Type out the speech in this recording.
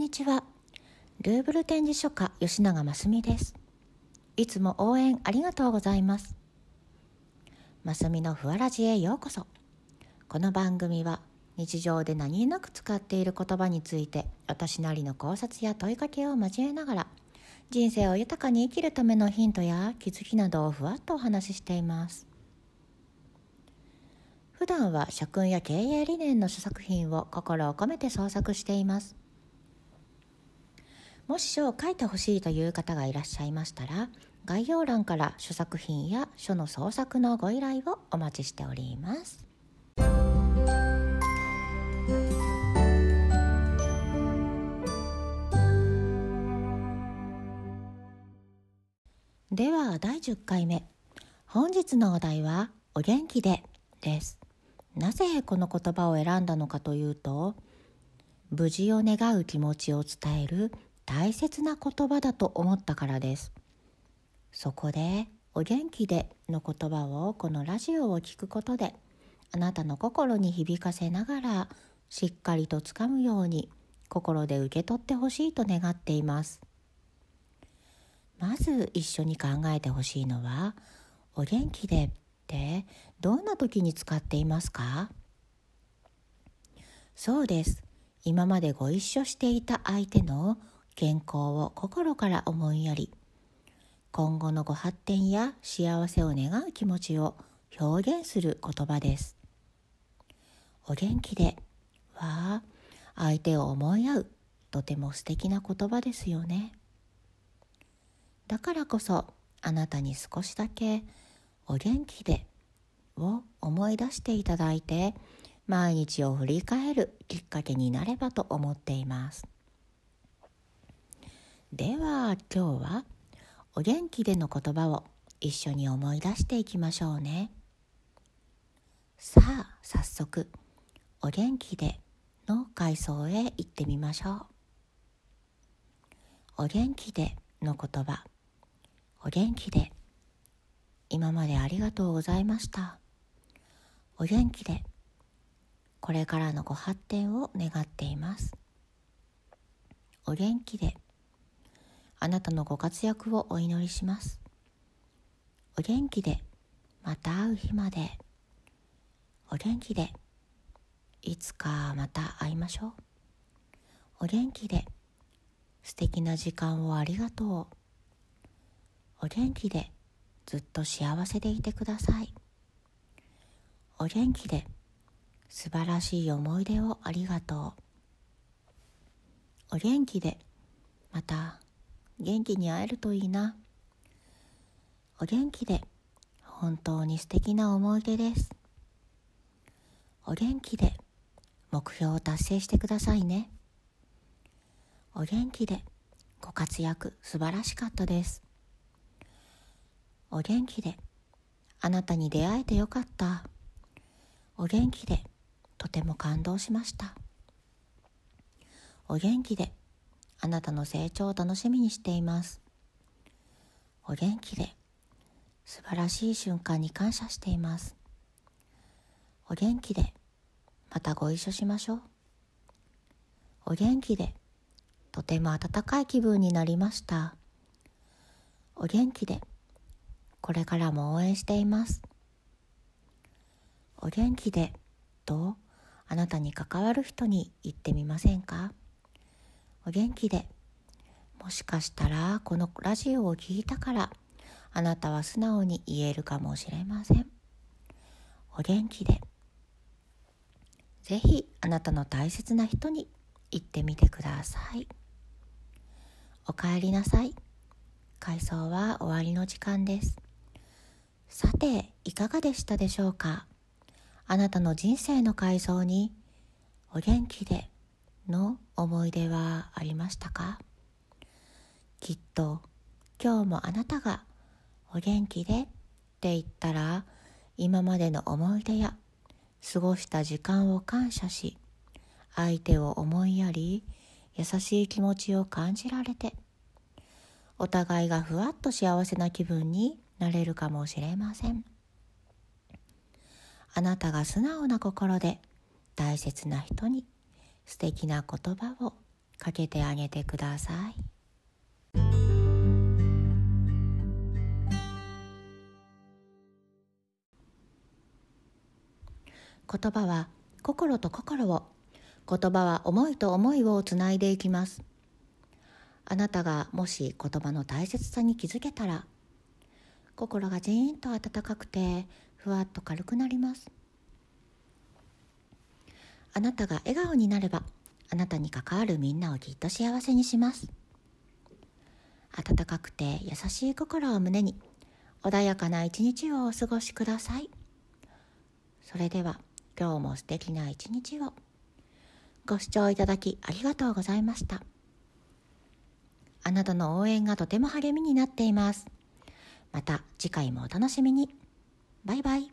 にちは。ルーブル展示書家吉永真澄です。いつも応援ありがとうございます。真澄のふわらじへようこそ。この番組は日常で何気なく使っている言葉について私なりの考察や問いかけを交えながら人生を豊かに生きるためのヒントや気づきなどをふわっとお話ししています。普段は社訓や経営理念の書作品を心を込めて創作しています。もし書を書いてほしいという方がいらっしゃいましたら概要欄から書作品や書の創作のご依頼をお待ちしております。では第10回目。本日のお題は「お元気で」です。なぜこの言葉を選んだのかというと無事を願う気持ちを伝える大切な言葉だと思ったからです。そこで「お元気で」の言葉をこのラジオを聞くことであなたの心に響かせながらしっかりとつかむように心で受け取ってほしいと願っています。まず一緒に考えてほしいのは「お元気で」ってどんな時に使っていますか？そうです。今までご一緒していた相手の健康を心から思いやり今後のご発展や幸せを願う気持ちを表現する言葉です。お元気では相手を思い合うとても素敵な言葉ですよね。だからこそあなたに少しだけお元気でを思い出していただいて毎日を振り返るきっかけになればと思っています。では今日はお元気での言葉を一緒に思い出していきましょうね。さあ早速お元気での階層へ行ってみましょう。お元気での言葉。お元気で。今までありがとうございました。お元気で。これからのご発展を願っています。お元気で。あなたのご活躍をお祈りします。お元気でまた会う日まで。お元気でいつかまた会いましょう。お元気で素敵な時間をありがとう。お元気でずっと幸せでいてください。お元気で素晴らしい思い出をありがとう。お元気でまた元気に会えるといいな。お元気で本当に素敵な思い出です。お元気で目標を達成してくださいね。お元気でご活躍素晴らしかったです。お元気であなたに出会えてよかった。お元気でとても感動しました。お元気であなたの成長を楽しみにしています。お元気で素晴らしい瞬間に感謝しています。お元気でまたご一緒しましょう。お元気でとても温かい気分になりました。お元気でこれからも応援しています。お元気でとあなたに関わる人に言ってみませんか？お元気で。もしかしたらこのラジオを聞いたからあなたは素直に言えるかもしれません。お元気で。ぜひあなたの大切な人に言ってみてください。おかえりなさい。回想は終わりの時間です。さていかがでしたでしょうか？あなたの人生の改造にお元気での思い出はありましたか？きっと今日もあなたがお元気でって言ったら今までの思い出や過ごした時間を感謝し相手を思いやり優しい気持ちを感じられてお互いがふわっと幸せな気分になれるかもしれません。あなたが素直な心で大切な人に素敵な言葉をかけてあげてください。言葉は心と心を言葉は思いと思いをつないでいきます。あなたがもし言葉の大切さに気づけたら心がジーンと温かくてふわっと軽くなります。あなたが笑顔になればあなたに関わるみんなをきっと幸せにします。温かくて優しい心を胸に穏やかな一日をお過ごしください。それでは今日も素敵な一日を。ご視聴いただきありがとうございました。あなたの応援がとても励みになっています。また次回もお楽しみに。バイバイ。